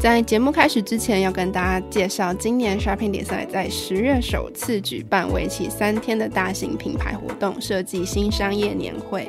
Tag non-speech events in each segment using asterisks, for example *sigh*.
在节目开始之前，要跟大家介绍，今年 Shopping 比赛在十月首次举办为期三天的大型品牌活动——设计新商业年会。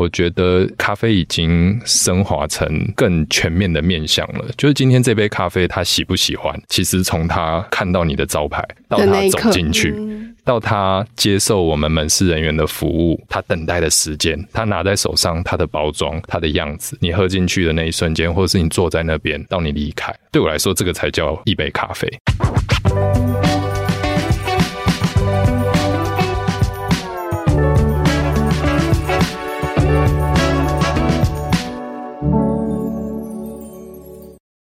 我觉得咖啡已经升华成更全面的面向了。就是今天这杯咖啡，他喜不喜欢？其实从他看到你的招牌，到他走进去，到他接受我们门市人员的服务，他等待的时间，他拿在手上，他的包装，他的样子，你喝进去的那一瞬间，或者是你坐在那边，到你离开，对我来说，这个才叫一杯咖啡。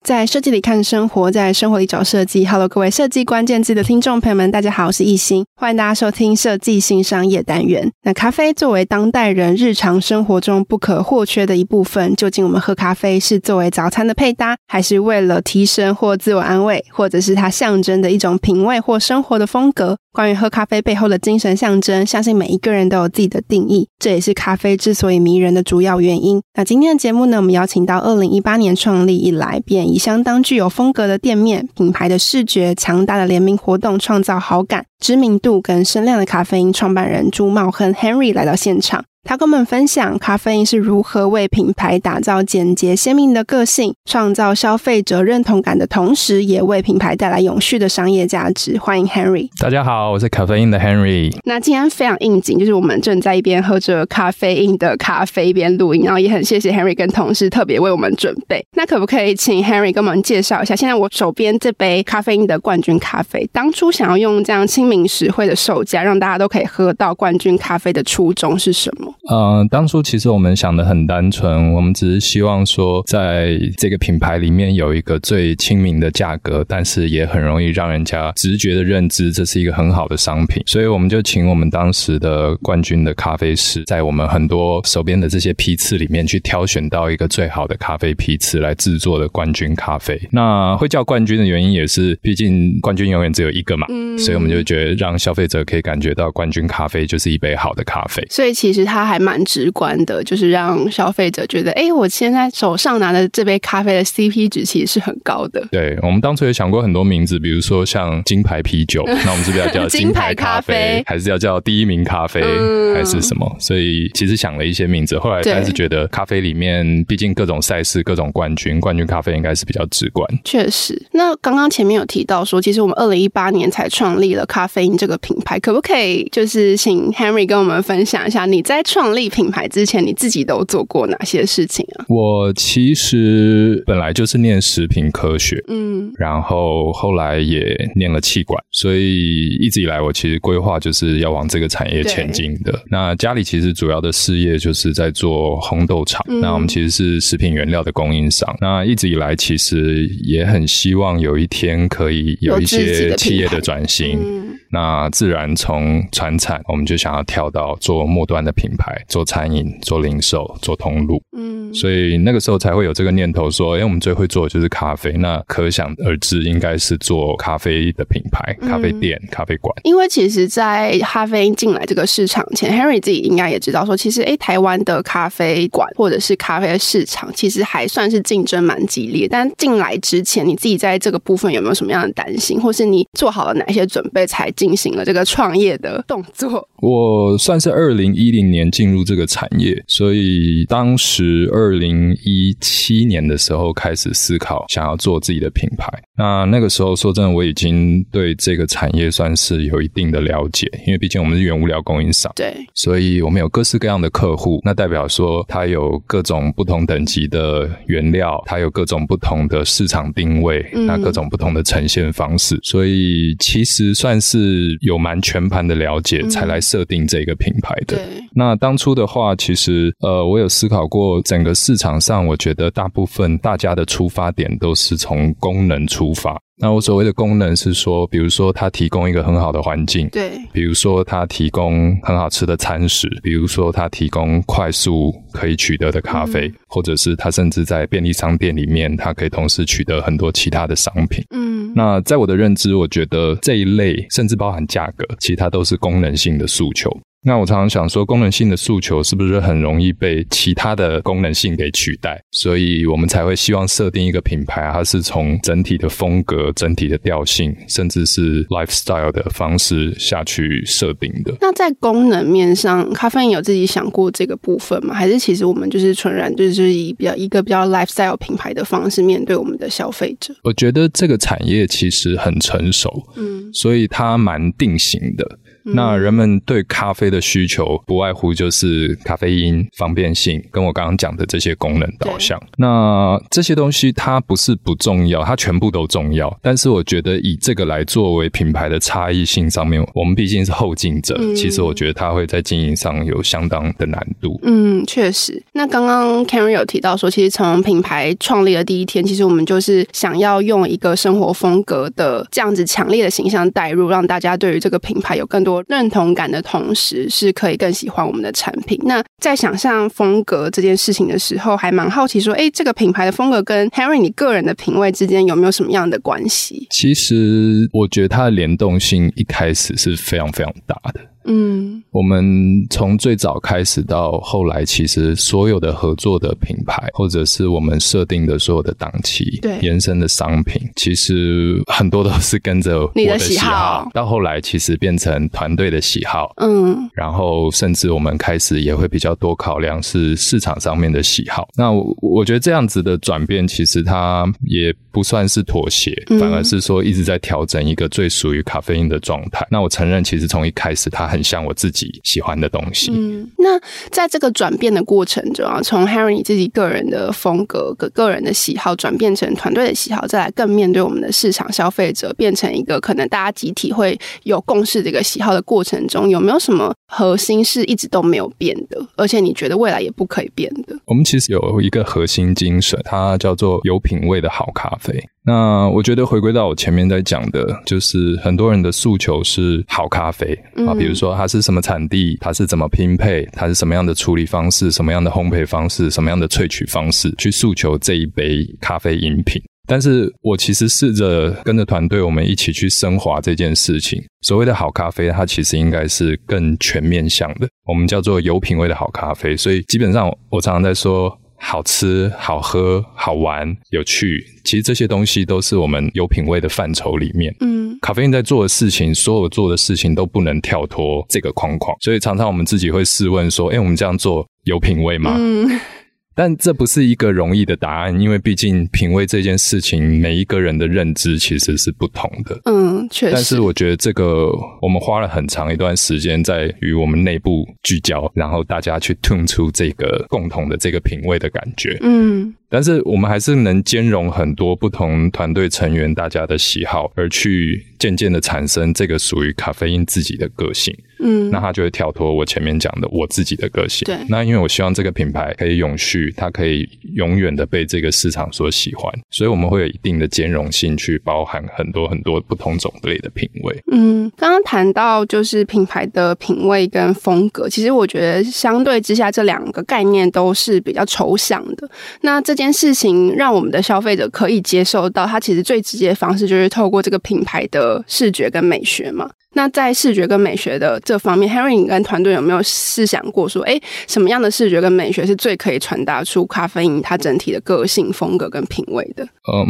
在设计里看生活，在生活里找设计。Hello，各位设计关键字的听众朋友们，大家好，我是艺兴，欢迎大家收听设计新商业单元。那咖啡作为当代人日常生活中不可或缺的一部分，究竟我们喝咖啡是作为早餐的配搭，还是为了提升或自我安慰，或者是它象征的一种品味或生活的风格？关于喝咖啡背后的精神象征，相信每一个人都有自己的定义，这也是咖啡之所以迷人的主要原因。那今天的节目呢，我们邀请到二零一八年创立以来便以相当具有风格的店面、品牌的视觉、强大的联名活动，创造好感、知名度跟声量的咖啡因创办人朱茂亨 Henry 来到现场。他跟我们分享咖啡因是如何为品牌打造简洁鲜明的个性，创造消费者认同感的同时，也为品牌带来永续的商业价值。欢迎 Henry。大家好，我是咖啡因的 Henry。那今天非常应景，就是我们正在一边喝着咖啡因的咖啡，一边录音，然后也很谢谢 Henry 跟同事特别为我们准备。那可不可以请 Henry 跟我们介绍一下，现在我手边这杯咖啡因的冠军咖啡，当初想要用这样亲民实惠的售价，让大家都可以喝到冠军咖啡的初衷是什么？呃，当初其实我们想的很单纯，我们只是希望说，在这个品牌里面有一个最亲民的价格，但是也很容易让人家直觉的认知这是一个很好的商品，所以我们就请我们当时的冠军的咖啡师，在我们很多手边的这些批次里面去挑选到一个最好的咖啡批次来制作的冠军咖啡。那会叫冠军的原因也是，毕竟冠军永远只有一个嘛，嗯，所以我们就觉得让消费者可以感觉到冠军咖啡就是一杯好的咖啡。所以其实它还。还蛮直观的，就是让消费者觉得，哎，我现在手上拿的这杯咖啡的 CP 值其实是很高的。对，我们当初也想过很多名字，比如说像金牌啤酒，*laughs* 那我们是不是要叫金牌咖啡，还是要叫第一名咖啡，嗯、还是什么？所以其实想了一些名字，后来还是觉得咖啡里面，毕竟各种赛事、各种冠军，冠军咖啡应该是比较直观。确实，那刚刚前面有提到说，其实我们二零一八年才创立了咖啡因这个品牌，可不可以就是请 Henry 跟我们分享一下你在创创立品牌之前，你自己都做过哪些事情啊？我其实本来就是念食品科学，嗯，然后后来也念了气管，所以一直以来我其实规划就是要往这个产业前进的。那家里其实主要的事业就是在做烘豆厂，嗯，那我们其实是食品原料的供应商。那一直以来其实也很希望有一天可以有一些企业的转型，嗯，那自然从传产我们就想要跳到做末端的品牌。牌、做餐饮、做零售、做通路。嗯，所以那个时候才会有这个念头说，哎，我们最会做的就是咖啡，那可想而知，应该是做咖啡的品牌、咖啡店、嗯、咖啡馆。因为其实，在咖啡因进来这个市场前，Henry 自己应该也知道说，其实哎，台湾的咖啡馆或者是咖啡的市场，其实还算是竞争蛮激烈。但进来之前，你自己在这个部分有没有什么样的担心，或是你做好了哪些准备才进行了这个创业的动作？我算是二零一零年进入这个产业，所以当时二零一七年的时候开始思考想要做自己的品牌。那那个时候说真的，我已经对这个产业算是有一定的了解，因为毕竟我们是原物料供应商，对，所以我们有各式各样的客户。那代表说，它有各种不同等级的原料，它有各种不同的市场定位，嗯、那各种不同的呈现方式，所以其实算是有蛮全盘的了解，才来设定这个品牌的。嗯、对，那当初的话，其实呃，我有思考过整个市场上，我觉得大部分大家的出发点都是从功能出发。那我所谓的功能是说，比如说它提供一个很好的环境，对；比如说它提供很好吃的餐食，比如说它提供快速可以取得的咖啡，嗯、或者是它甚至在便利商店里面，它可以同时取得很多其他的商品。嗯，那在我的认知，我觉得这一类甚至包含价格，其实它都是功能性的诉求。那我常常想说，功能性的诉求是不是很容易被其他的功能性给取代？所以我们才会希望设定一个品牌，它是从整体的风格、整体的调性，甚至是 lifestyle 的方式下去设定的。那在功能面上，咖啡因有自己想过这个部分吗？还是其实我们就是纯然就是以比较一个比较 lifestyle 品牌的方式面对我们的消费者？我觉得这个产业其实很成熟，嗯，所以它蛮定型的。那人们对咖啡的需求不外乎就是咖啡因、方便性，跟我刚刚讲的这些功能导向。那这些东西它不是不重要，它全部都重要。但是我觉得以这个来作为品牌的差异性上面，我们毕竟是后进者，嗯、其实我觉得它会在经营上有相当的难度。嗯，确实。那刚刚 Henry 有提到说，其实从品牌创立的第一天，其实我们就是想要用一个生活风格的这样子强烈的形象带入，让大家对于这个品牌有更多。认同感的同时，是可以更喜欢我们的产品。那在想象风格这件事情的时候，还蛮好奇说，哎，这个品牌的风格跟 Henry 你个人的品味之间有没有什么样的关系？其实我觉得它的联动性一开始是非常非常大的。嗯，我们从最早开始到后来，其实所有的合作的品牌，或者是我们设定的所有的档期，对，延伸的商品，其实很多都是跟着我的喜好。你的喜好。到后来，其实变成团队的喜好。嗯，然后甚至我们开始也会比较多考量是市场上面的喜好。那我，我觉得这样子的转变，其实它也不算是妥协，反而是说一直在调整一个最属于咖啡因的状态。那我承认，其实从一开始它。很像我自己喜欢的东西。嗯，那在这个转变的过程中啊，从 Harry 你自己个人的风格、个个人的喜好转变成团队的喜好，再来更面对我们的市场消费者，变成一个可能大家集体会有共识的一个喜好的过程中，有没有什么核心是一直都没有变的？而且你觉得未来也不可以变的？我们其实有一个核心精神，它叫做有品味的好咖啡。那我觉得回归到我前面在讲的，就是很多人的诉求是好咖啡啊，比如说它是什么产地，它是怎么拼配，它是什么样的处理方式，什么样的烘焙方式，什么样的萃取方式，去诉求这一杯咖啡饮品。但是我其实试着跟着团队，我们一起去升华这件事情。所谓的好咖啡，它其实应该是更全面向的，我们叫做有品味的好咖啡。所以基本上，我常常在说。好吃、好喝、好玩、有趣，其实这些东西都是我们有品味的范畴里面。嗯，咖啡因在做的事情，所有做的事情都不能跳脱这个框框，所以常常我们自己会试问说：“诶，我们这样做有品味吗？”嗯。*laughs* 但这不是一个容易的答案，因为毕竟品味这件事情，每一个人的认知其实是不同的。嗯，确实。但是我觉得这个，我们花了很长一段时间在与我们内部聚焦，然后大家去 tune 出这个共同的这个品味的感觉。嗯。但是我们还是能兼容很多不同团队成员大家的喜好，而去渐渐的产生这个属于咖啡因自己的个性。嗯，那他就会跳脱我前面讲的我自己的个性。对，那因为我希望这个品牌可以永续，它可以永远的被这个市场所喜欢，所以我们会有一定的兼容性，去包含很多很多不同种类的品味。嗯，刚刚谈到就是品牌的品味跟风格，其实我觉得相对之下，这两个概念都是比较抽象的。那这件事情让我们的消费者可以接受到，它其实最直接的方式就是透过这个品牌的视觉跟美学嘛。那在视觉跟美学的这方面，Henry 你跟团队有没有试想过说，哎，什么样的视觉跟美学是最可以传达出咖啡因它整体的个性、风格跟品味的？嗯，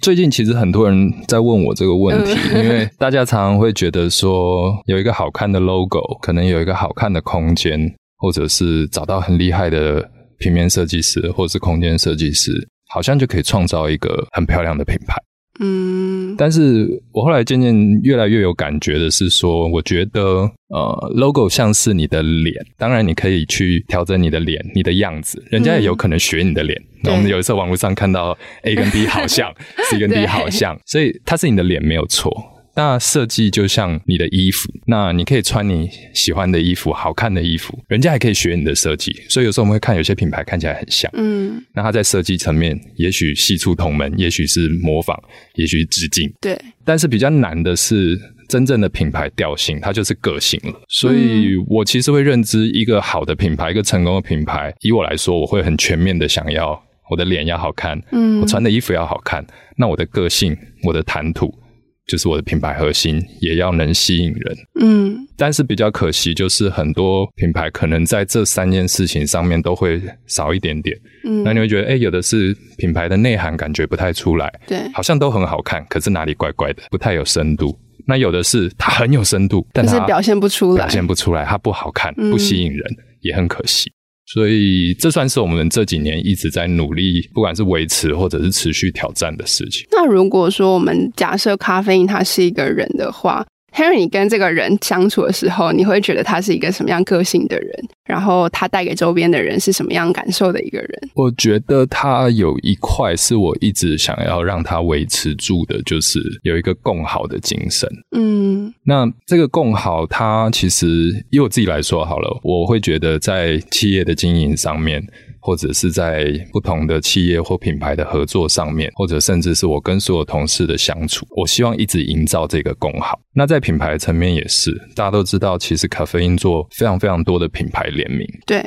最近其实很多人在问我这个问题，嗯、*laughs* 因为大家常常会觉得说，有一个好看的 logo，可能有一个好看的空间，或者是找到很厉害的平面设计师，或者是空间设计师，好像就可以创造一个很漂亮的品牌。嗯，但是我后来渐渐越来越有感觉的是说，我觉得呃，logo 像是你的脸，当然你可以去调整你的脸、你的样子，人家也有可能学你的脸。我们有一次网络上看到 A 跟 B 好像，*laughs* C 跟 D 好像，所以它是你的脸没有错。那设计就像你的衣服，那你可以穿你喜欢的衣服，好看的衣服，人家还可以学你的设计。所以有时候我们会看有些品牌看起来很像，嗯，那它在设计层面也许系出同门，也许是模仿，也许是致敬，对。但是比较难的是真正的品牌调性，它就是个性了。所以我其实会认知一个好的品牌，一个成功的品牌。以我来说，我会很全面的想要我的脸要好看，嗯，我穿的衣服要好看，那我的个性，我的谈吐。就是我的品牌核心也要能吸引人，嗯，但是比较可惜，就是很多品牌可能在这三件事情上面都会少一点点，嗯，那你会觉得，哎、欸，有的是品牌的内涵感觉不太出来，对，好像都很好看，可是哪里怪怪的，不太有深度。那有的是它很有深度，但是表现不出来，表现不出来，它不好看，不吸引人，嗯、也很可惜。所以，这算是我们这几年一直在努力，不管是维持或者是持续挑战的事情。那如果说我们假设咖啡因它是一个人的话，Henry，你跟这个人相处的时候，你会觉得他是一个什么样个性的人？然后他带给周边的人是什么样感受的一个人？我觉得他有一块是我一直想要让他维持住的，就是有一个共好的精神。嗯，那这个共好，他其实以我自己来说好了，我会觉得在企业的经营上面。或者是在不同的企业或品牌的合作上面，或者甚至是我跟所有同事的相处，我希望一直营造这个共好。那在品牌层面也是，大家都知道，其实咖啡因做非常非常多的品牌联名。对，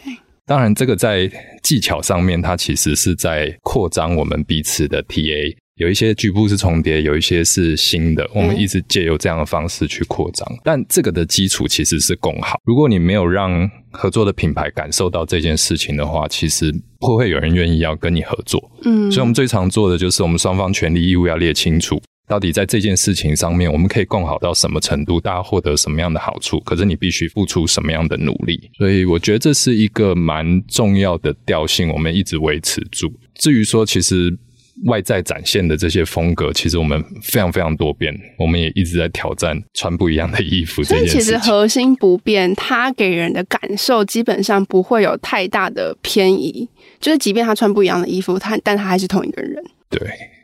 当然这个在技巧上面，它其实是在扩张我们彼此的 TA。有一些局部是重叠，有一些是新的。我们一直借由这样的方式去扩张，嗯，但这个的基础其实是共好。如果你没有让合作的品牌感受到这件事情的话，其实不会有人愿意要跟你合作。嗯，所以我们最常做的就是我们双方权利义务要列清楚，到底在这件事情上面我们可以共好到什么程度，大家获得什么样的好处，可是你必须付出什么样的努力。所以我觉得这是一个蛮重要的调性，我们一直维持住。至于说，其实。外在展现的这些风格，其实我们非常非常多变，我们也一直在挑战穿不一样的衣服这件事情。所以其实核心不变，它给人的感受基本上不会有太大的偏移。就是即便他穿不一样的衣服，他但他还是同一个人。对，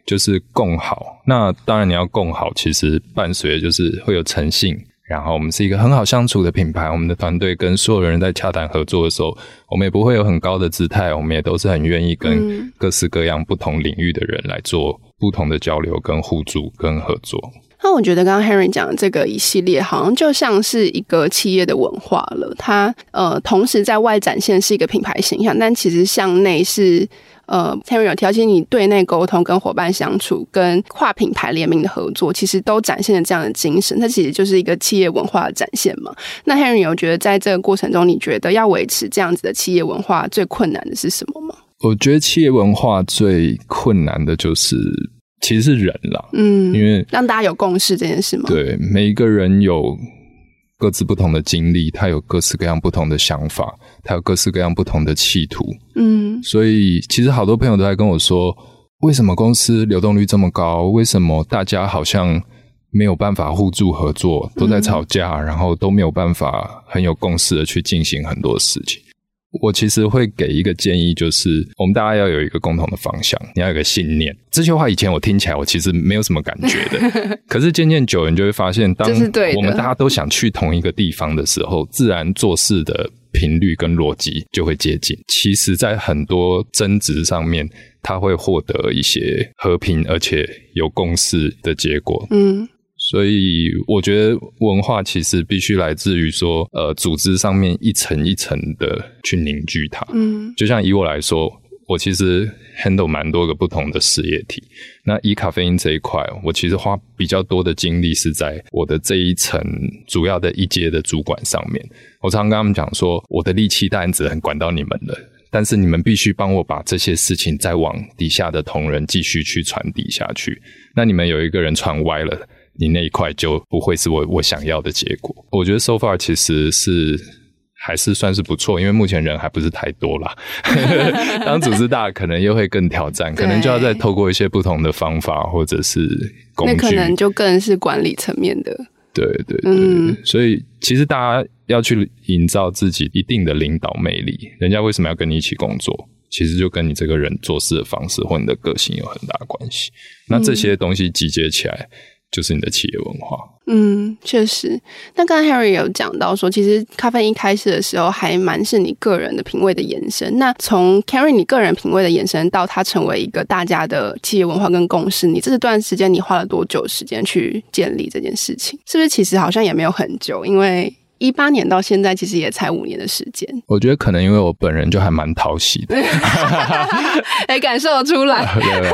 就是共好。那当然你要共好，其实伴随的就是会有诚信。然后我们是一个很好相处的品牌，我们的团队跟所有人在洽谈合作的时候，我们也不会有很高的姿态，我们也都是很愿意跟各式各样不同领域的人来做不同的交流、跟互助、跟合作。那我觉得刚刚 Henry 讲的这个一系列，好像就像是一个企业的文化了。它呃，同时在外展现是一个品牌形象，但其实向内是。呃，Henry 有提醒你对内沟通、跟伙伴相处、跟跨品牌联名的合作，其实都展现了这样的精神。它其实就是一个企业文化的展现嘛。那 Henry 有觉得在这个过程中，你觉得要维持这样子的企业文化最困难的是什么吗？我觉得企业文化最困难的就是其实是人啦，嗯，因为让大家有共识这件事嘛？对，每一个人有。各自不同的经历，他有各式各样不同的想法，他有各式各样不同的企图。嗯，所以其实好多朋友都在跟我说，为什么公司流动率这么高？为什么大家好像没有办法互助合作，都在吵架，嗯，然后都没有办法很有共识的去进行很多事情？我其实会给一个建议，就是我们大家要有一个共同的方向，你要有一个信念。这些话以前我听起来，我其实没有什么感觉的。*laughs* 可是渐渐久，你就会发现，当我们大家都想去同一个地方的时候，自然做事的频率跟逻辑就会接近。其实，在很多争执上面，他会获得一些和平而且有共识的结果。嗯。所以我觉得文化其实必须来自于说，呃，组织上面一层一层的去凝聚它。嗯，就像以我来说，我其实 handle 蛮多个不同的事业体。那以咖啡因这一块，我其实花比较多的精力是在我的这一层主要的一阶的主管上面。我常常跟他们讲说，我的力气当然只能管到你们了，但是你们必须帮我把这些事情再往底下的同仁继续去传递下去。那你们有一个人传歪了。你那一块就不会是我我想要的结果。我觉得 so far 其实是还是算是不错，因为目前人还不是太多啦。*laughs* 当组织大，可能又会更挑战，可能就要再透过一些不同的方法或者是工具。那可能就更是管理层面的。对对对，嗯，所以其实大家要去营造自己一定的领导魅力。人家为什么要跟你一起工作？其实就跟你这个人做事的方式或你的个性有很大关系。那这些东西集结起来。就是你的企业文化。嗯，确实。那刚刚 Harry 有讲到说，其实咖啡一开始的时候还蛮是你个人的品味的延伸。那从 Harry 你个人品味的延伸到它成为一个大家的企业文化跟共识，你这段时间你花了多久时间去建立这件事情？是不是其实好像也没有很久？因为一八年到现在，其实也才五年的时间。我觉得可能因为我本人就还蛮讨喜的，*laughs* 哎，感受得出来。*laughs* 对对，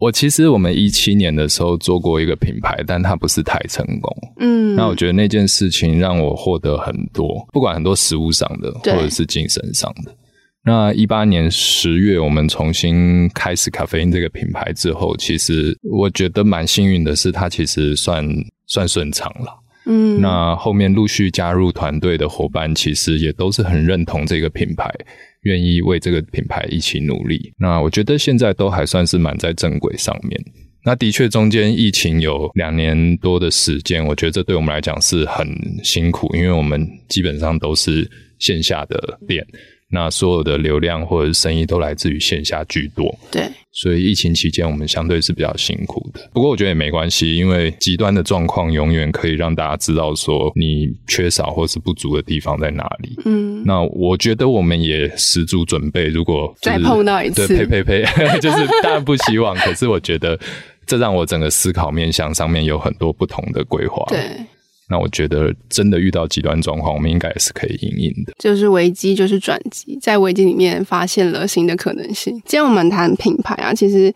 我其实我们一七年的时候做过一个品牌，但它不是太成功。嗯，那我觉得那件事情让我获得很多，不管很多实物上的，或者是精神上的。那一八年十月，我们重新开始咖啡因这个品牌之后，其实我觉得蛮幸运的是，它其实算算顺畅了。嗯，那后面陆续加入团队的伙伴，其实也都是很认同这个品牌，愿意为这个品牌一起努力。那我觉得现在都还算是蛮在正轨上面。那的确中间疫情有两年多的时间，我觉得这对我们来讲是很辛苦，因为我们基本上都是线下的店。那所有的流量或者是生意都来自于线下居多，对，所以疫情期间我们相对是比较辛苦的。不过我觉得也没关系，因为极端的状况永远可以让大家知道说你缺少或是不足的地方在哪里。嗯，那我觉得我们也十足准备，如果再碰到一次，对，呸呸呸，*laughs* 就是当然不希望，可是我觉得这让我整个思考面向上面有很多不同的规划。对。那我觉得真的遇到极端状况，我们应该也是可以因应的。就是危机就是转机，在危机里面发现了新的可能性。今天我们谈品牌啊，其实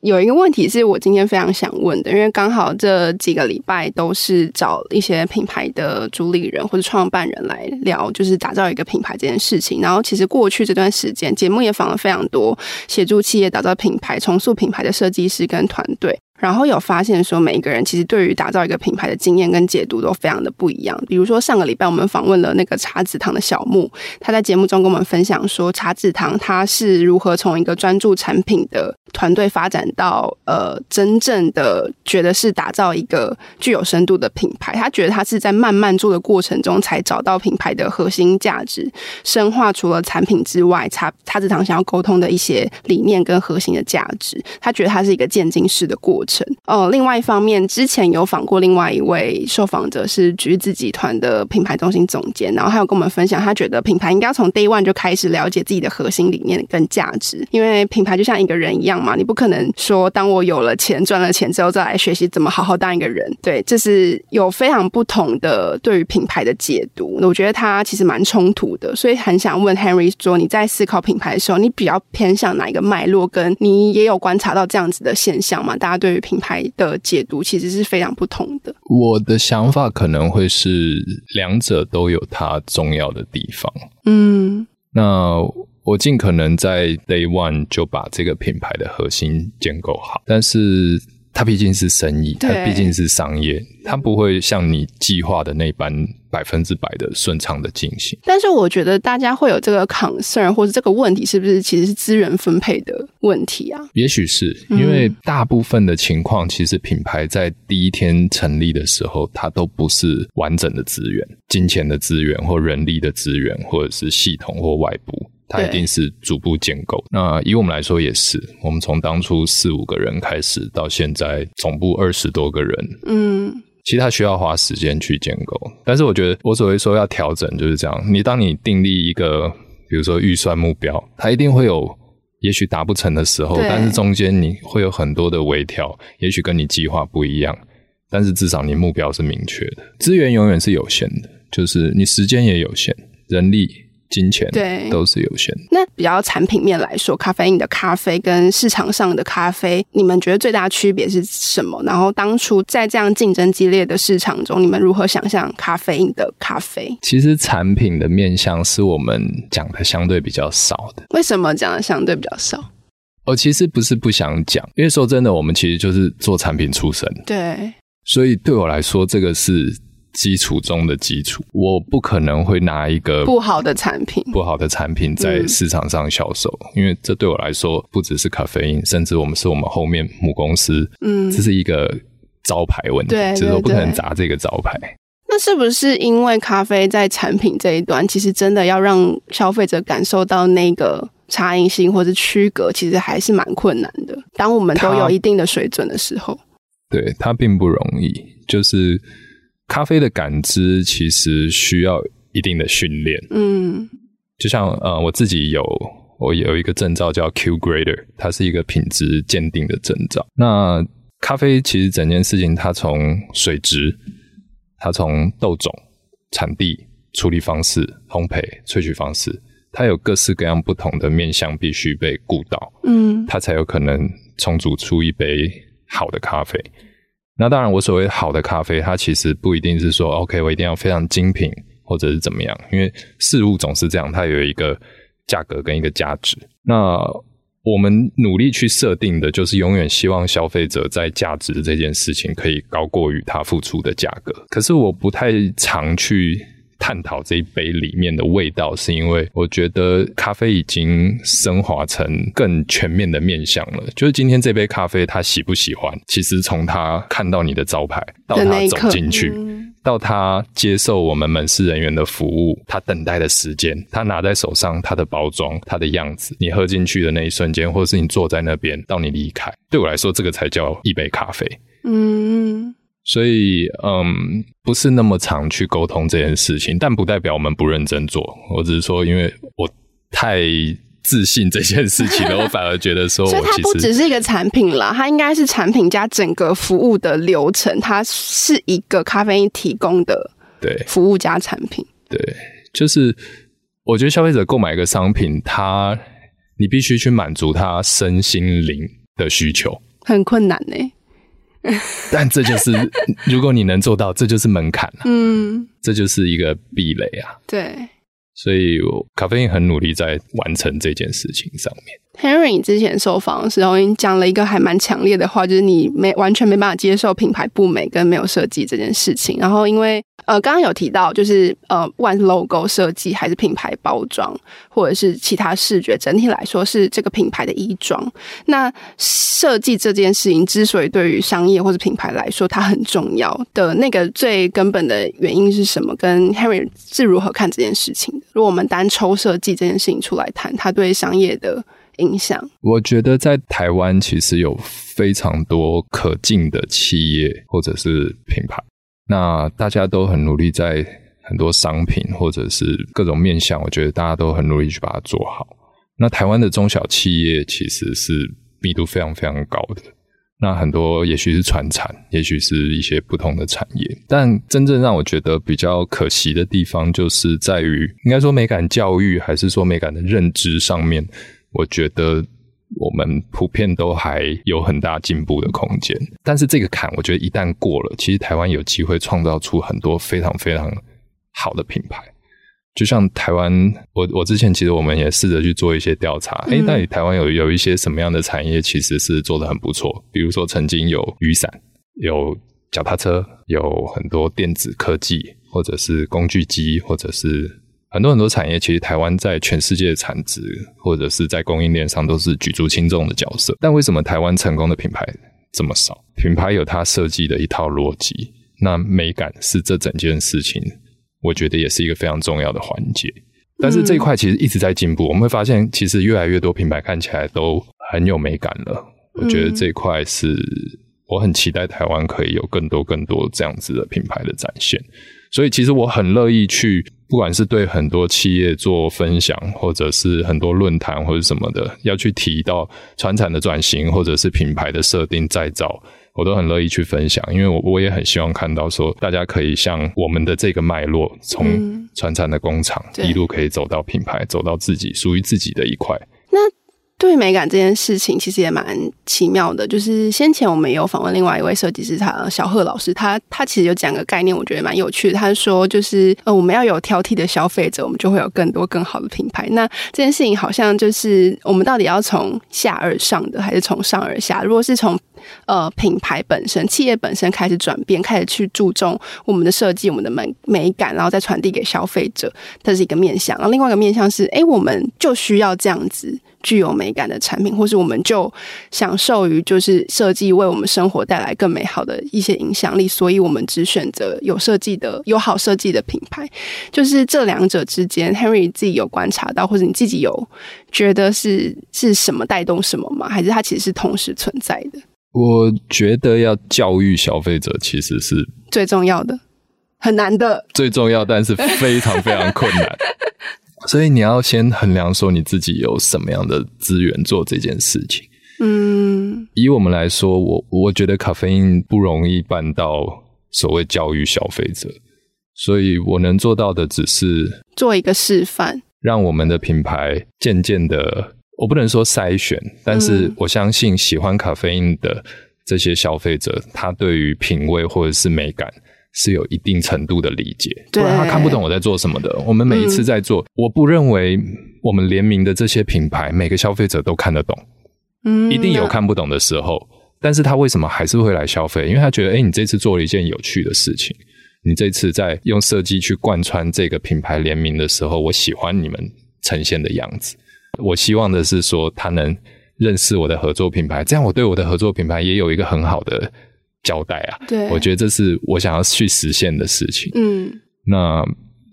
有一个问题是我今天非常想问的，因为刚好这几个礼拜都是找一些品牌的主理人或者创办人来聊，就是打造一个品牌这件事情。然后其实过去这段时间，节目也访了非常多协助企业打造品牌、重塑品牌的设计师跟团队。然后有发现说，每一个人其实对于打造一个品牌的经验跟解读都非常的不一样。比如说上个礼拜我们访问了那个茶子堂的小木，他在节目中跟我们分享说，茶子堂他是如何从一个专注产品的团队发展到呃真正的觉得是打造一个具有深度的品牌。他觉得他是在慢慢做的过程中才找到品牌的核心价值，深化除了产品之外，茶茶子堂想要沟通的一些理念跟核心的价值。他觉得他是一个渐进式的过程。哦，另外一方面，之前有访过另外一位受访者是橘子集团的品牌中心总监，然后他有跟我们分享，他觉得品牌应该从 day one 就开始了解自己的核心理念跟价值，因为品牌就像一个人一样嘛，你不可能说当我有了钱赚了钱之后再来学习怎么好好当一个人，对，这是有非常不同的对于品牌的解读，我觉得它其实蛮冲突的，所以很想问 Henry 说，你在思考品牌的时候，你比较偏向哪一个脉络？跟你也有观察到这样子的现象吗？大家对于品牌的解读其实是非常不同的。我的想法可能会是两者都有它重要的地方。嗯，那我尽可能在 day one 就把这个品牌的核心建构好，但是它毕竟是生意，它毕竟是商业，它不会像你计划的那般百分之百的顺畅的进行。但是我觉得大家会有这个 concern 或者这个问题，是不是其实是资源分配的问题啊？也许是因为大部分的情况，其实品牌在第一天成立的时候，它都不是完整的资源、金钱的资源或人力的资源，或者是系统或外部。它一定是逐步建构。那以我们来说也是，我们从当初四五个人开始，到现在总部二十多个人，嗯，其实它需要花时间去建构。但是我觉得，我所谓说要调整就是这样。你当你订立一个，比如说预算目标，它一定会有也许达不成的时候，但是中间你会有很多的微调，也许跟你计划不一样，但是至少你目标是明确的。资源永远是有限的，就是你时间也有限，人力。金钱对都是有限。那比较产品面来说，咖啡因的咖啡跟市场上的咖啡，你们觉得最大区别是什么？然后当初在这样竞争激烈的市场中，你们如何想象咖啡因的咖啡？其实产品的面向是我们讲的相对比较少的。为什么讲的相对比较少？我其实不是不想讲，因为说真的，我们其实就是做产品出身。对，所以对我来说，这个是。基础中的基础，我不可能会拿一个不好的产品、不好的产品在市场上销售，嗯，因为这对我来说不只是咖啡因，甚至我们是我们后面母公司，嗯，这是一个招牌问题，对，对，对，就是我不可能砸这个招牌。那是不是因为咖啡在产品这一端，其实真的要让消费者感受到那个差异性或者区隔，其实还是蛮困难的。当我们都有一定的水准的时候，对，它并不容易，就是。咖啡的感知其实需要一定的训练，嗯，就像呃，我自己有我有一个证照叫 Q Grader，它是一个品质鉴定的证照。那咖啡其实整件事情，它从水质，它从豆种、产地、处理方式、烘焙、萃取方式，它有各式各样不同的面向，必须被顾到，嗯，它才有可能冲煮出一杯好的咖啡。那当然，我所谓好的咖啡，它其实不一定是说，OK，我一定要非常精品或者是怎么样，因为事物总是这样，它有一个价格跟一个价值。那我们努力去设定的，就是永远希望消费者在价值这件事情可以高过于他付出的价格。可是我不太常去。探讨这一杯里面的味道，是因为我觉得咖啡已经升华成更全面的面向了。就是今天这杯咖啡，他喜不喜欢？其实从他看到你的招牌，到他走进去，到他接受我们门市人员的服务，他等待的时间，他拿在手上，他的包装，他的样子，你喝进去的那一瞬间，或者是你坐在那边，到你离开，对我来说，这个才叫一杯咖啡。嗯。所以，嗯，不是那么常去沟通这件事情，但不代表我们不认真做。我只是说，因为我太自信这件事情了，*laughs* 我反而觉得说，所以它不只是一个产品啦，它应该是产品加整个服务的流程，它是一个咖啡因提供的对服务加产品。对，就是我觉得消费者购买一个商品，他你必须去满足他身心灵的需求，很困难呢、欸。*laughs* 但这就是，如果你能做到，这就是门槛了。嗯，这就是一个壁垒啊。对，所以咖啡因很努力在完成这件事情上面。Henry 之前受访的时候，你讲了一个还蛮强烈的话，就是你没完全没办法接受品牌不美跟没有设计这件事情。然后因为呃，刚刚有提到，就是呃，不管是 logo 设计还是品牌包装，或者是其他视觉，整体来说是这个品牌的衣装。那设计这件事情之所以对于商业或者品牌来说它很重要的那个最根本的原因是什么？跟 Henry 是如何看这件事情的？如果我们单抽设计这件事情出来谈，它对商业的影响，我觉得在台湾其实有非常多可敬的企业或者是品牌，那大家都很努力在很多商品或者是各种面向，我觉得大家都很努力去把它做好。那台湾的中小企业其实是密度非常非常高的，那很多也许是传产，也许是一些不同的产业，但真正让我觉得比较可惜的地方，就是在于应该说美感教育，还是说美感的认知上面。我觉得我们普遍都还有很大进步的空间，但是这个坎，我觉得一旦过了，其实台湾有机会创造出很多非常非常好的品牌。就像台湾，我我之前其实我们也试着去做一些调查，诶，到底台湾有有一些什么样的产业其实是做得很不错？比如说曾经有雨伞，有脚踏车，有很多电子科技，或者是工具机，或者是很多很多产业，其实台湾在全世界的产值或者是在供应链上都是举足轻重的角色。但为什么台湾成功的品牌这么少？品牌有它设计的一套逻辑，那美感是这整件事情。我觉得也是一个非常重要的环节，但是这一块其实一直在进步。我们会发现，其实越来越多品牌看起来都很有美感了。我觉得这一块是我很期待台湾可以有更多更多这样子的品牌的展现。所以，其实我很乐意去，不管是对很多企业做分享，或者是很多论坛或者什么的，要去提到传产的转型，或者是品牌的设定再造。我都很乐意去分享，因为我我也很希望看到说，大家可以像我们的这个脉络，从传产的工厂一路可以走到品牌，走到自己属于自己的一块。那对美感这件事情，其实也蛮奇妙的。就是先前我们有访问另外一位设计师，他小贺老师，他他其实有讲个概念，我觉得蛮有趣的。他说，就是呃，我们要有挑剔的消费者，我们就会有更多更好的品牌。那这件事情好像就是我们到底要从下而上的，还是从上而下？如果是从呃，品牌本身、企业本身开始转变，开始去注重我们的设计、我们的美美感，然后再传递给消费者，这是一个面向。然后另外一个面向是，哎，我们就需要这样子具有美感的产品，或是我们就享受于就是设计为我们生活带来更美好的一些影响力，所以我们只选择有设计的、有好设计的品牌。就是这两者之间，Henry 自己有观察到，或者你自己有觉得是是什么带动什么吗？还是它其实是同时存在的？我觉得要教育消费者其实是最重要的，很难的。最重要，但是非常非常困难。*laughs* 所以你要先衡量说你自己有什么样的资源做这件事情。嗯，以我们来说，我我觉得咖啡因不容易办到所谓教育消费者，所以我能做到的只是做一个示范，让我们的品牌渐渐的。我不能说筛选，但是我相信喜欢咖啡因的这些消费者，嗯、他对于品味或者是美感是有一定程度的理解，不然他看不懂我在做什么的。我们每一次在做，嗯、我不认为我们联名的这些品牌每个消费者都看得懂，嗯，一定有看不懂的时候，但是他为什么还是会来消费？因为他觉得，哎，你这次做了一件有趣的事情，你这次在用设计去贯穿这个品牌联名的时候，我喜欢你们呈现的样子。我希望的是说，他能认识我的合作品牌，这样我对我的合作品牌也有一个很好的交代啊。对，我觉得这是我想要去实现的事情。嗯，那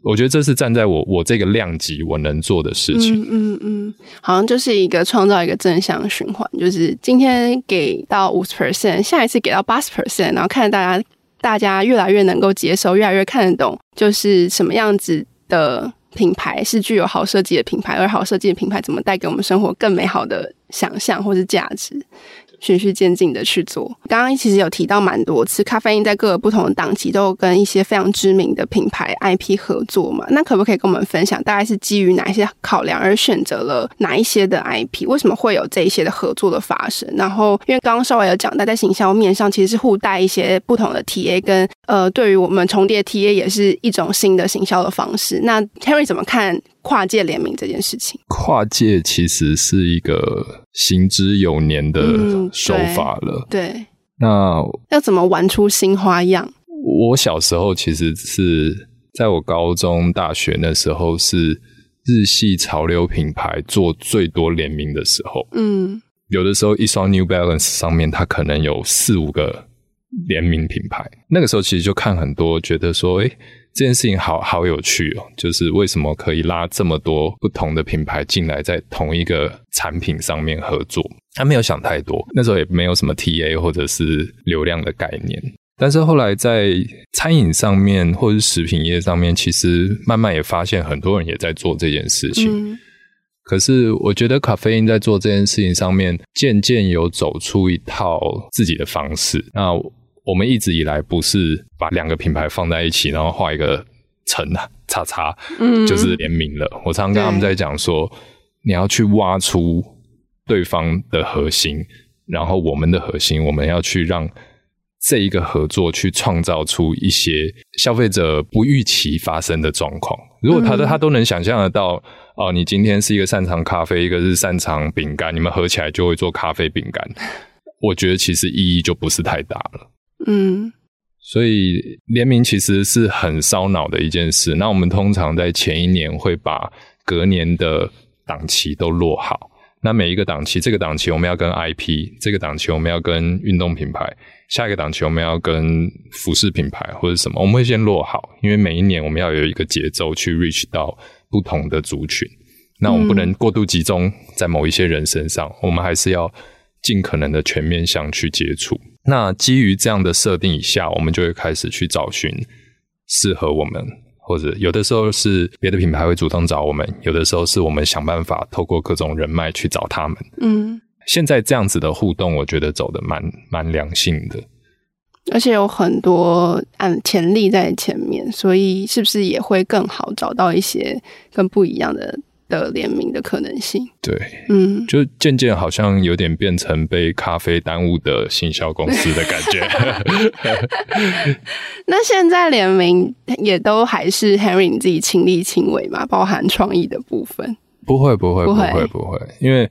我觉得这是站在我我这个量级我能做的事情。嗯嗯嗯，好像就是一个创造一个正向循环，就是今天给到五十 percent，下一次给到八十 percent，然后看着大家大家越来越能够接受，越来越看得懂，就是什么样子的。品牌是具有好设计的品牌，而好设计的品牌怎么带给我们生活更美好的想象或是价值？循序渐进的去做。刚刚其实有提到蛮多次，咖啡因在各个不同的档期都有跟一些非常知名的品牌 IP 合作嘛。那可不可以跟我们分享，大概是基于哪一些考量而选择了哪一些的 IP？为什么会有这一些的合作的发生？然后，因为刚刚稍微有讲到，在行销面上其实是互带一些不同的 TA，跟呃，对于我们重叠 TA 也是一种新的行销的方式。那 Henry 怎么看？跨界联名这件事情，跨界其实是一个行之有年的手法了。嗯、对，对那要怎么玩出新花样？我小时候其实是在我高中、大学那时候，是日系潮流品牌做最多联名的时候。嗯，有的时候一双 New Balance 上面，它可能有四五个联名品牌。那个时候其实就看很多，觉得说，诶这件事情好好有趣哦，就是为什么可以拉这么多不同的品牌进来，在同一个产品上面合作？他没有想太多，那时候也没有什么 TA 或者是流量的概念。但是后来在餐饮上面或者是食品业上面，其实慢慢也发现很多人也在做这件事情。嗯。可是我觉得咖啡因在做这件事情上面，渐渐有走出一套自己的方式。那我们一直以来不是把两个品牌放在一起，然后画一个层叉叉，嗯，就是联名了。我常常跟他们在讲说，你要去挖出对方的核心，然后我们的核心，我们要去让这一个合作去创造出一些消费者不预期发生的状况。如果他都他都能想象得到，哦、呃，你今天是一个擅长咖啡，一个是擅长饼干，你们合起来就会做咖啡饼干。我觉得其实意义就不是太大了。嗯，所以联名其实是很烧脑的一件事。那我们通常在前一年会把隔年的档期都落好。那每一个档期，这个档期我们要跟 IP，这个档期我们要跟运动品牌，下一个档期我们要跟服饰品牌或者什么，我们会先落好，因为每一年我们要有一个节奏去 reach 到不同的族群。那我们不能过度集中在某一些人身上，我们还是要尽可能的全面向去接触。那基于这样的设定以下，我们就会开始去找寻适合我们。或者有的时候是别的品牌会主动找我们，有的时候是我们想办法透过各种人脉去找他们。嗯，现在这样子的互动，我觉得走的蛮蛮良性的，而且有很多按潜力在前面，所以是不是也会更好找到一些更不一样的？的联名的可能性，对，嗯，就渐渐好像有点变成被咖啡耽误的行销公司的感觉。*laughs* 那现在联名也都还是 Henry 你自己亲力亲为嘛？包含创意的部分？不会，不会，不会，不会，因为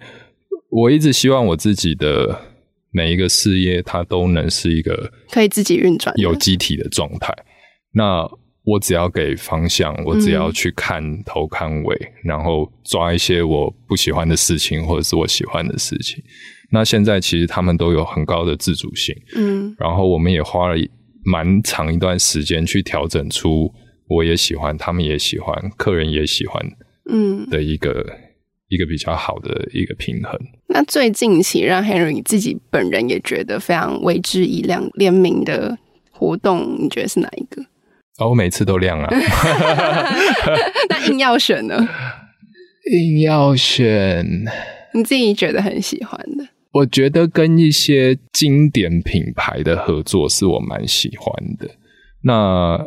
我一直希望我自己的每一个事业，它都能是一个可以自己运转、有机体的状态。那我只要给方向，我只要去看头看尾，嗯，然后抓一些我不喜欢的事情，或者是我喜欢的事情。那现在其实他们都有很高的自主性，嗯，然后我们也花了蛮长一段时间去调整出我也喜欢，他们也喜欢，客人也喜欢，嗯的一个、嗯、一个比较好的一个平衡。那最近期让 Henry 自己本人也觉得非常为之一亮联名的活动，你觉得是哪一个？哦，我每次都亮啊。*laughs* 那硬要选呢？硬要选，你自己觉得很喜欢的。我觉得跟一些经典品牌的合作是我蛮喜欢的。那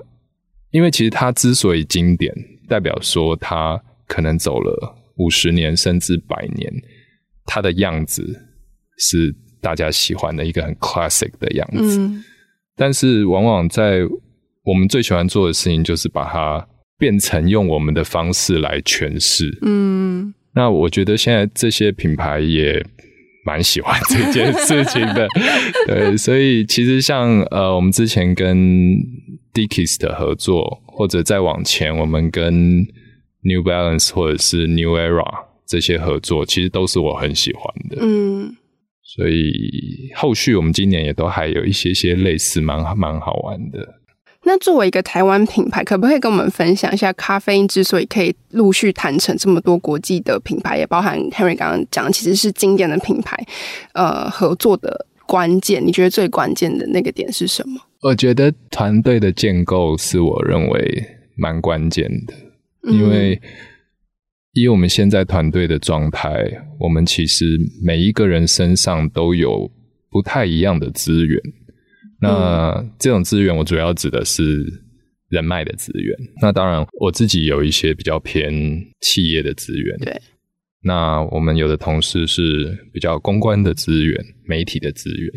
因为其实它之所以经典，代表说它可能走了五十年甚至百年，它的样子是大家喜欢的一个很 classic 的样子。嗯。但是往往在我们最喜欢做的事情就是把它变成用我们的方式来诠释。嗯，那我觉得现在这些品牌也蛮喜欢这件事情的。*laughs* 对，所以其实像呃，我们之前跟 Dickies 的合作，或者再往前，我们跟 New Balance 或者是 New Era 这些合作，其实都是我很喜欢的。嗯，所以后续我们今年也都还有一些些类似蛮蛮好玩的。那作为一个台湾品牌，可不可以跟我们分享一下，咖啡因之所以可以陆续谈成这么多国际的品牌，也包含 Henry 刚刚讲，其实是经典的品牌，呃，合作的关键，你觉得最关键的那个点是什么？我觉得团队的建构是我认为蛮关键的，因为以我们现在团队的状态，我们其实每一个人身上都有不太一样的资源。那这种资源，我主要指的是人脉的资源。那当然，我自己有一些比较偏企业的资源。对。那我们有的同事是比较公关的资源、媒体的资源。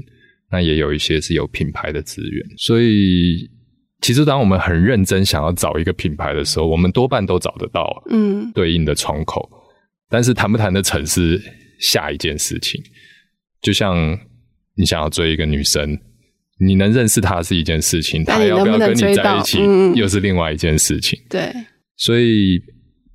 那也有一些是有品牌的资源。所以，其实当我们很认真想要找一个品牌的时候，我们多半都找得到嗯对应的窗口。嗯。但是谈不谈得成是下一件事情。就像你想要追一个女生。你能认识他是一件事情，他要不要跟你在一起又是另外一件事情。对，所以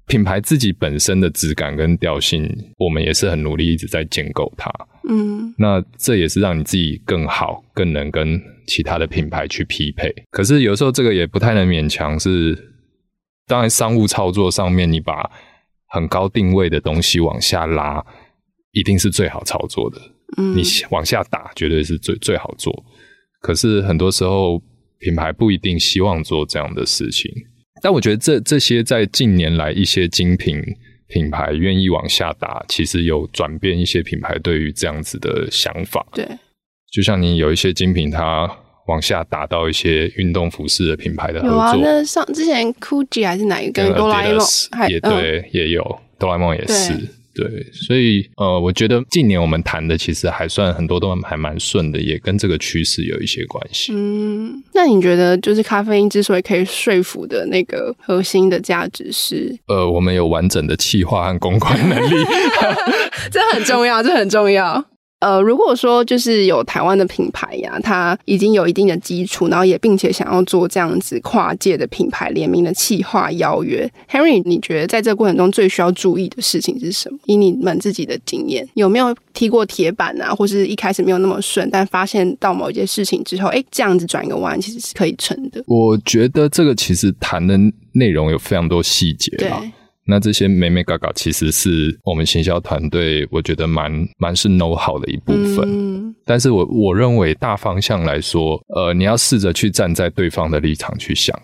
品牌自己本身的质感跟调性，我们也是很努力一直在建构它。嗯，那这也是让你自己更好、更能跟其他的品牌去匹配。可是有时候这个也不太能勉强，是当然商务操作上面，你把很高定位的东西往下拉，一定是最好操作的。嗯，你往下打，绝对是最最好做。可是很多时候，品牌不一定希望做这样的事情。但我觉得这这些在近年来一些精品品牌愿意往下打，其实有转变一些品牌对于这样子的想法。对，就像你有一些精品，它往下打到一些运动服饰的品牌的合作。有啊，那上之前 Gucci 还是哪一个？哆啦 A 梦也对，也有哆啦 A 梦也是。对，所以呃，我觉得近年我们谈的其实还算很多都还蛮顺的，也跟这个趋势有一些关系。嗯，那你觉得就是咖啡因之所以可以说服的那个核心的价值是？呃，我们有完整的企划和公关能力，*laughs* 这很重要，这很重要。呃，如果说就是有台湾的品牌呀，它已经有一定的基础，然后也并且想要做这样子跨界的品牌联名的企划邀约，Henry，你觉得在这个过程中最需要注意的事情是什么？以你们自己的经验，有没有踢过铁板啊，或是一开始没有那么顺，但发现到某一件事情之后，哎，这样子转一个弯其实是可以成的？我觉得这个其实谈的内容有非常多细节，对。那这些美美嘎嘎，其实是我们行销团队，我觉得蛮蛮是 know how 的一部分。嗯、但是我我认为大方向来说，呃，你要试着去站在对方的立场去想，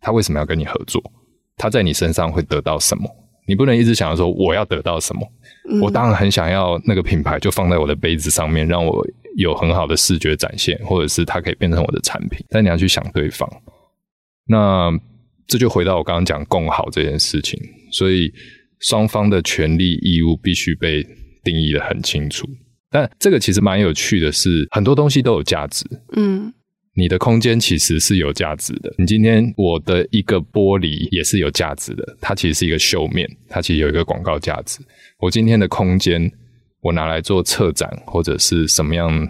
他为什么要跟你合作？他在你身上会得到什么？你不能一直想着说我要得到什么。嗯、我当然很想要那个品牌就放在我的杯子上面，让我有很好的视觉展现，或者是它可以变成我的产品。但你要去想对方。那这就回到我刚刚讲共好这件事情。所以双方的权利义务必须被定义得很清楚，但这个其实蛮有趣的是，很多东西都有价值。嗯，你的空间其实是有价值的。你今天我的一个玻璃也是有价值的，它其实是一个秀面，它其实有一个广告价值。我今天的空间，我拿来做策展或者是什么样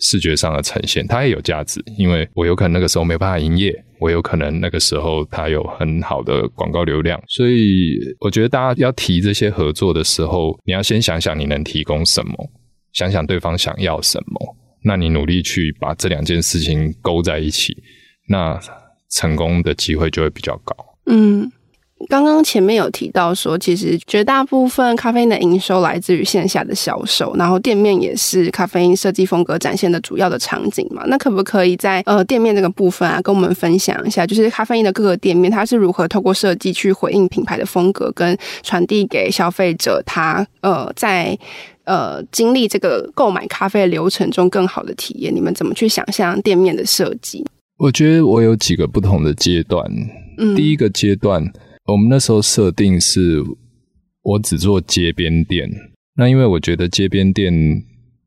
视觉上的呈现，它也有价值，因为我有可能那个时候没办法营业。我有可能那个时候它有很好的广告流量，所以我觉得大家要提这些合作的时候，你要先想想你能提供什么，想想对方想要什么，那你努力去把这两件事情勾在一起，那成功的机会就会比较高。嗯。刚刚前面有提到说，其实绝大部分咖啡因的营收来自于线下的销售，然后店面也是咖啡因设计风格展现的主要的场景嘛。那可不可以在呃店面这个部分啊，跟我们分享一下，就是咖啡因的各个店面，它是如何透过设计去回应品牌的风格，跟传递给消费者他呃在呃经历这个购买咖啡的流程中更好的体验？你们怎么去想象店面的设计？我觉得我有几个不同的阶段。嗯，第一个阶段。我们那时候设定是，我只做街边店。那因为我觉得街边店，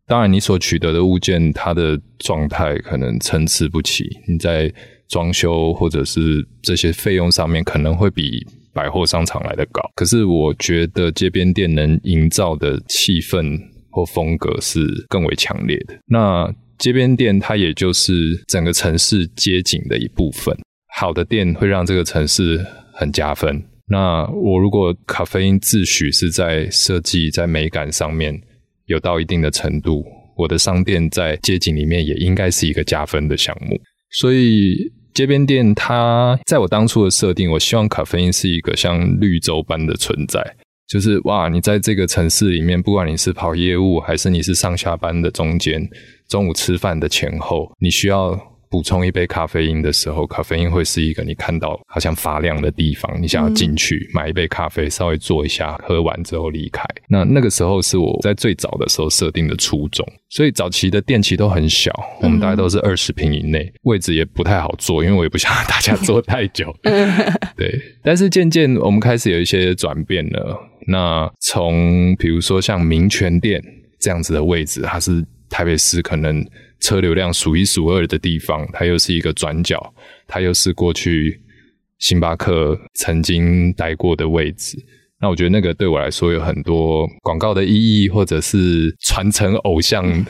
当然你所取得的物件，它的状态可能参差不齐。你在装修或者是这些费用上面，可能会比百货商场来得高。可是我觉得街边店能营造的气氛或风格是更为强烈的。那街边店它也就是整个城市街景的一部分。好的店会让这个城市。很加分。那我如果咖啡因自诩是在设计、在美感上面有到一定的程度，我的商店在街景里面也应该是一个加分的项目。所以街边店它在我当初的设定，我希望咖啡因是一个像绿洲般的存在，就是哇，你在这个城市里面，不管你是跑业务，还是你是上下班的中间，中午吃饭的前后，你需要。补充一杯咖啡因的时候，咖啡因会是一个你看到好像发亮的地方，你想要进去买一杯咖啡，稍微坐一下，喝完之后离开。那那个时候是我在最早的时候设定的初衷，所以早期的店期都很小，我们大概都是二十平以内，位置也不太好坐，因为我也不想让大家 *laughs* 坐太久。对，但是渐渐我们开始有一些转变了。那从比如说像民权店这样子的位置，它是台北市可能。车流量数一数二的地方，它又是一个转角，它又是过去星巴克曾经待过的位置。那我觉得那个对我来说有很多广告的意义，或者是传承偶像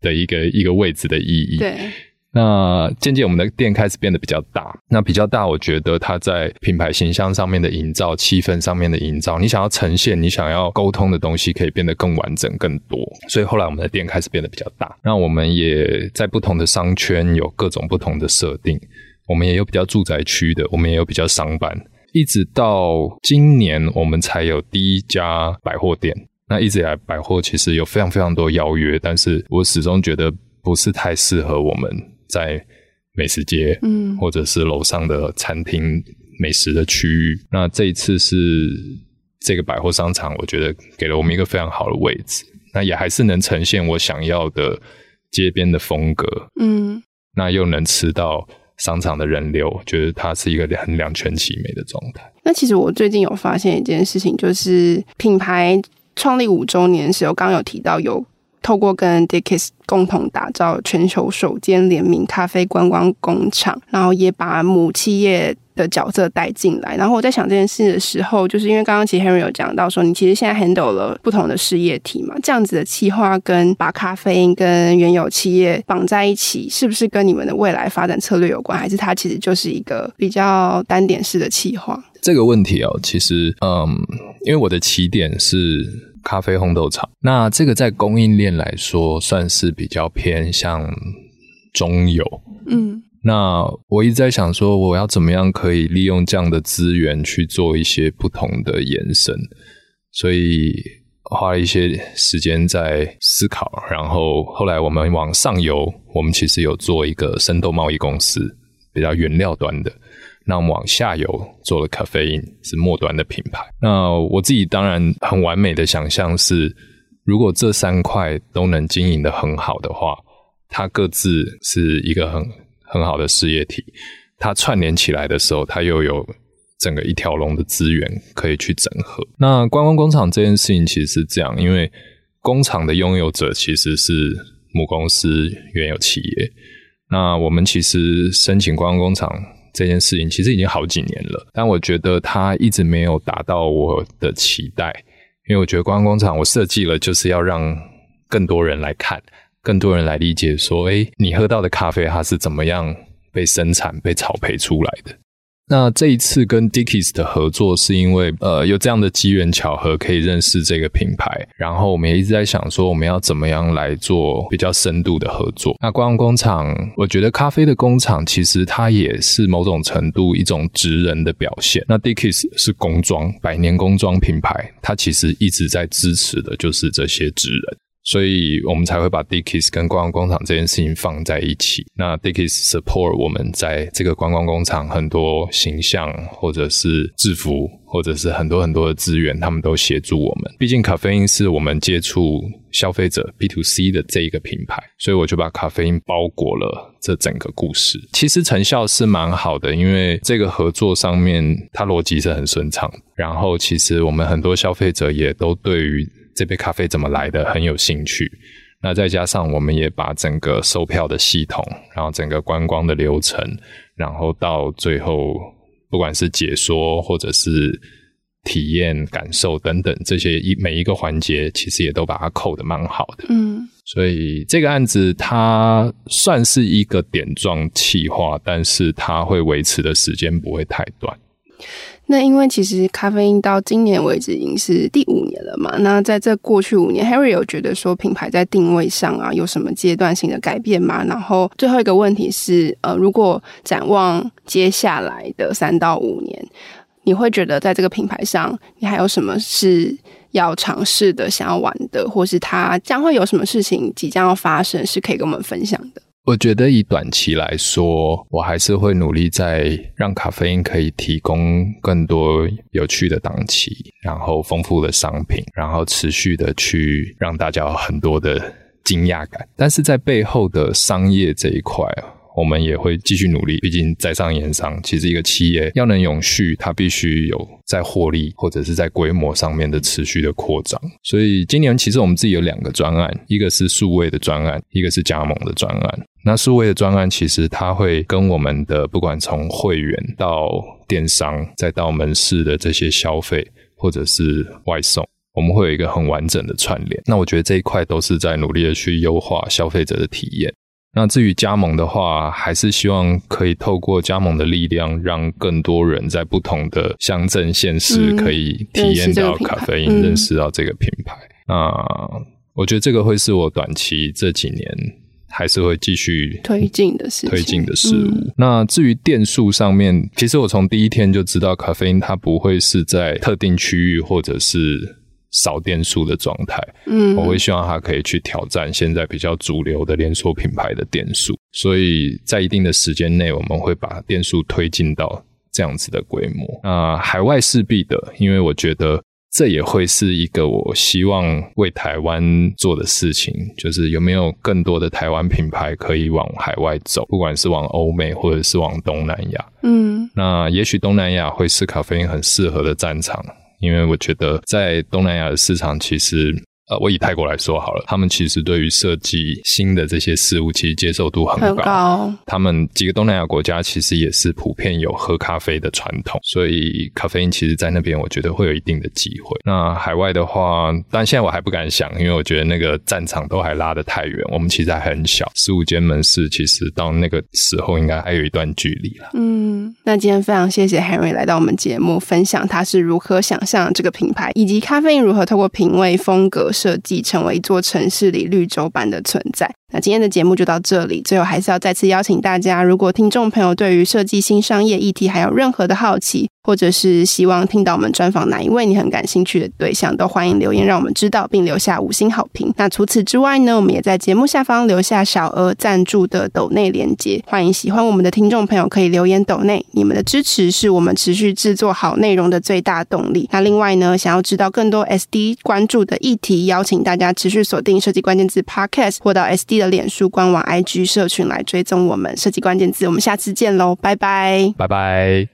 的一个 *laughs* 一个位置的意义。对。那渐渐我们的店开始变得比较大，那比较大，我觉得它在品牌形象上面的营造、气氛上面的营造，你想要呈现、你想要沟通的东西，可以变得更完整、更多。所以后来我们的店开始变得比较大，那我们也在不同的商圈有各种不同的设定，我们也有比较住宅区的，我们也有比较商办，一直到今年我们才有第一家百货店。那一直以来百货其实有非常非常多邀约，但是我始终觉得不是太适合我们。在美食街，嗯，或者是楼上的餐厅美食的区域。那这一次是这个百货商场，我觉得给了我们一个非常好的位置。那也还是能呈现我想要的街边的风格，嗯，那又能吃到商场的人流，觉得它是一个很两全其美的状态。那其实我最近有发现一件事情，就是品牌。创立五周年的时候，刚刚有提到有透过跟 Dickies 共同打造全球首间联名咖啡观光工厂，然后也把母企业的角色带进来。然后我在想这件事的时候，就是因为刚刚其实 Henry 有讲到说，你其实现在 handle 了不同的事业体嘛，这样子的企划跟把咖啡因跟原有企业绑在一起，是不是跟你们的未来发展策略有关？还是它其实就是一个比较单点式的企划？这个问题哦，其实嗯，因为我的起点是咖啡烘豆厂，那这个在供应链来说算是比较偏向中游，嗯。那我一直在想说，我要怎么样可以利用这样的资源去做一些不同的延伸，所以花了一些时间在思考。然后后来我们往上游，我们其实有做一个生豆贸易公司，比较原料端的。那我们往下游做了咖啡因，是末端的品牌。那我自己当然很完美的想象是，如果这三块都能经营得很好的话，它各自是一个很。很好的事业体，它串联起来的时候，它又有整个一条龙的资源可以去整合。那观光工厂这件事情其实是这样，因为工厂的拥有者其实是母公司原有企业。那我们其实申请观光工厂这件事情，其实已经好几年了，但我觉得它一直没有达到我的期待，因为我觉得观光工厂我设计了就是要让更多人来看。更多人来理解说，诶，你喝到的咖啡它是怎么样被生产、被草培出来的？那这一次跟 Dickies 的合作，是因为呃有这样的机缘巧合，可以认识这个品牌。然后我们也一直在想说，我们要怎么样来做比较深度的合作？那观光工厂，我觉得咖啡的工厂其实它也是某种程度一种职人的表现。那 Dickies 是工装，百年工装品牌，它其实一直在支持的就是这些职人。所以我们才会把 Dickies 跟观光工厂这件事情放在一起。那 Dickies support 我们在这个观光工厂很多形象，或者是制服，或者是很多很多的资源，他们都协助我们。毕竟咖啡因是我们接触消费者 B to C 的这一个品牌，所以我就把咖啡因包裹了这整个故事。其实成效是蛮好的，因为这个合作上面它逻辑是很顺畅。然后其实我们很多消费者也都对于这杯咖啡怎么来的很有兴趣，那再加上我们也把整个售票的系统，然后整个观光的流程，然后到最后不管是解说或者是体验感受等等这些一每一个环节，其实也都把它扣的蛮好的。嗯，所以这个案子它算是一个点状企划，但是它会维持的时间不会太短。那因为其实咖啡因到今年为止已经是第五年了嘛，那在这过去五年，Harry 有觉得说品牌在定位上啊有什么阶段性的改变吗？然后最后一个问题是，呃，如果展望接下来的三到五年，你会觉得在这个品牌上，你还有什么是要尝试的、想要玩的，或是它将会有什么事情即将要发生，是可以跟我们分享的？我觉得以短期来说，我还是会努力在让咖啡因可以提供更多有趣的档期，然后丰富的商品，然后持续的去让大家有很多的惊讶感。但是在背后的商业这一块啊。我们也会继续努力，毕竟在商言商，其实一个企业要能永续，它必须有在获利或者是在规模上面的持续的扩张。所以今年其实我们自己有两个专案，一个是数位的专案，一个是加盟的专案。那数位的专案其实它会跟我们的不管从会员到电商，再到门市的这些消费或者是外送，我们会有一个很完整的串联。那我觉得这一块都是在努力的去优化消费者的体验。那至于加盟的话，还是希望可以透过加盟的力量，让更多人在不同的乡镇县市可以体验到咖啡因，认识，认识到这个品牌。那我觉得这个会是我短期这几年还是会继续推进的事推进的事物。嗯、那至于店数上面，其实我从第一天就知道，咖啡因它不会是在特定区域或者是。少店数的状态，嗯，我会希望它可以去挑战现在比较主流的连锁品牌的店数，所以在一定的时间内，我们会把店数推进到这样子的规模。那海外势必的，因为我觉得这也会是一个我希望为台湾做的事情，就是有没有更多的台湾品牌可以往海外走，不管是往欧美或者是往东南亚，嗯，那也许东南亚会是咖啡因很适合的战场。因为我觉得在东南亚的市场其实。呃，我以泰国来说好了，他们其实对于设计新的这些事物，其实接受度很高。很高。他们几个东南亚国家其实也是普遍有喝咖啡的传统，所以咖啡因其实，在那边我觉得会有一定的机会。那海外的话，但现在我还不敢想，因为我觉得那个战场都还拉得太远，我们其实还很小，十五间门市，其实到那个时候应该还有一段距离了。嗯，那今天非常谢谢 Henry 来到我们节目，分享他是如何想象这个品牌，以及咖啡因如何透过品味风格。设计成为一座城市里绿洲般的存在。那今天的节目就到这里，最后还是要再次邀请大家，如果听众朋友对于设计新商业议题还有任何的好奇，或者是希望听到我们专访哪一位你很感兴趣的对象，都欢迎留言让我们知道，并留下五星好评。那除此之外呢，我们也在节目下方留下小额赞助的抖内连接，欢迎喜欢我们的听众朋友可以留言抖内，你们的支持是我们持续制作好内容的最大动力。那另外呢，想要知道更多 SD 关注的议题，邀请大家持续锁定设计关键字 Podcast 或到 SD 的脸书官网、IG 社群来追踪我们设计关键字。我们下次见喽，拜拜，拜拜。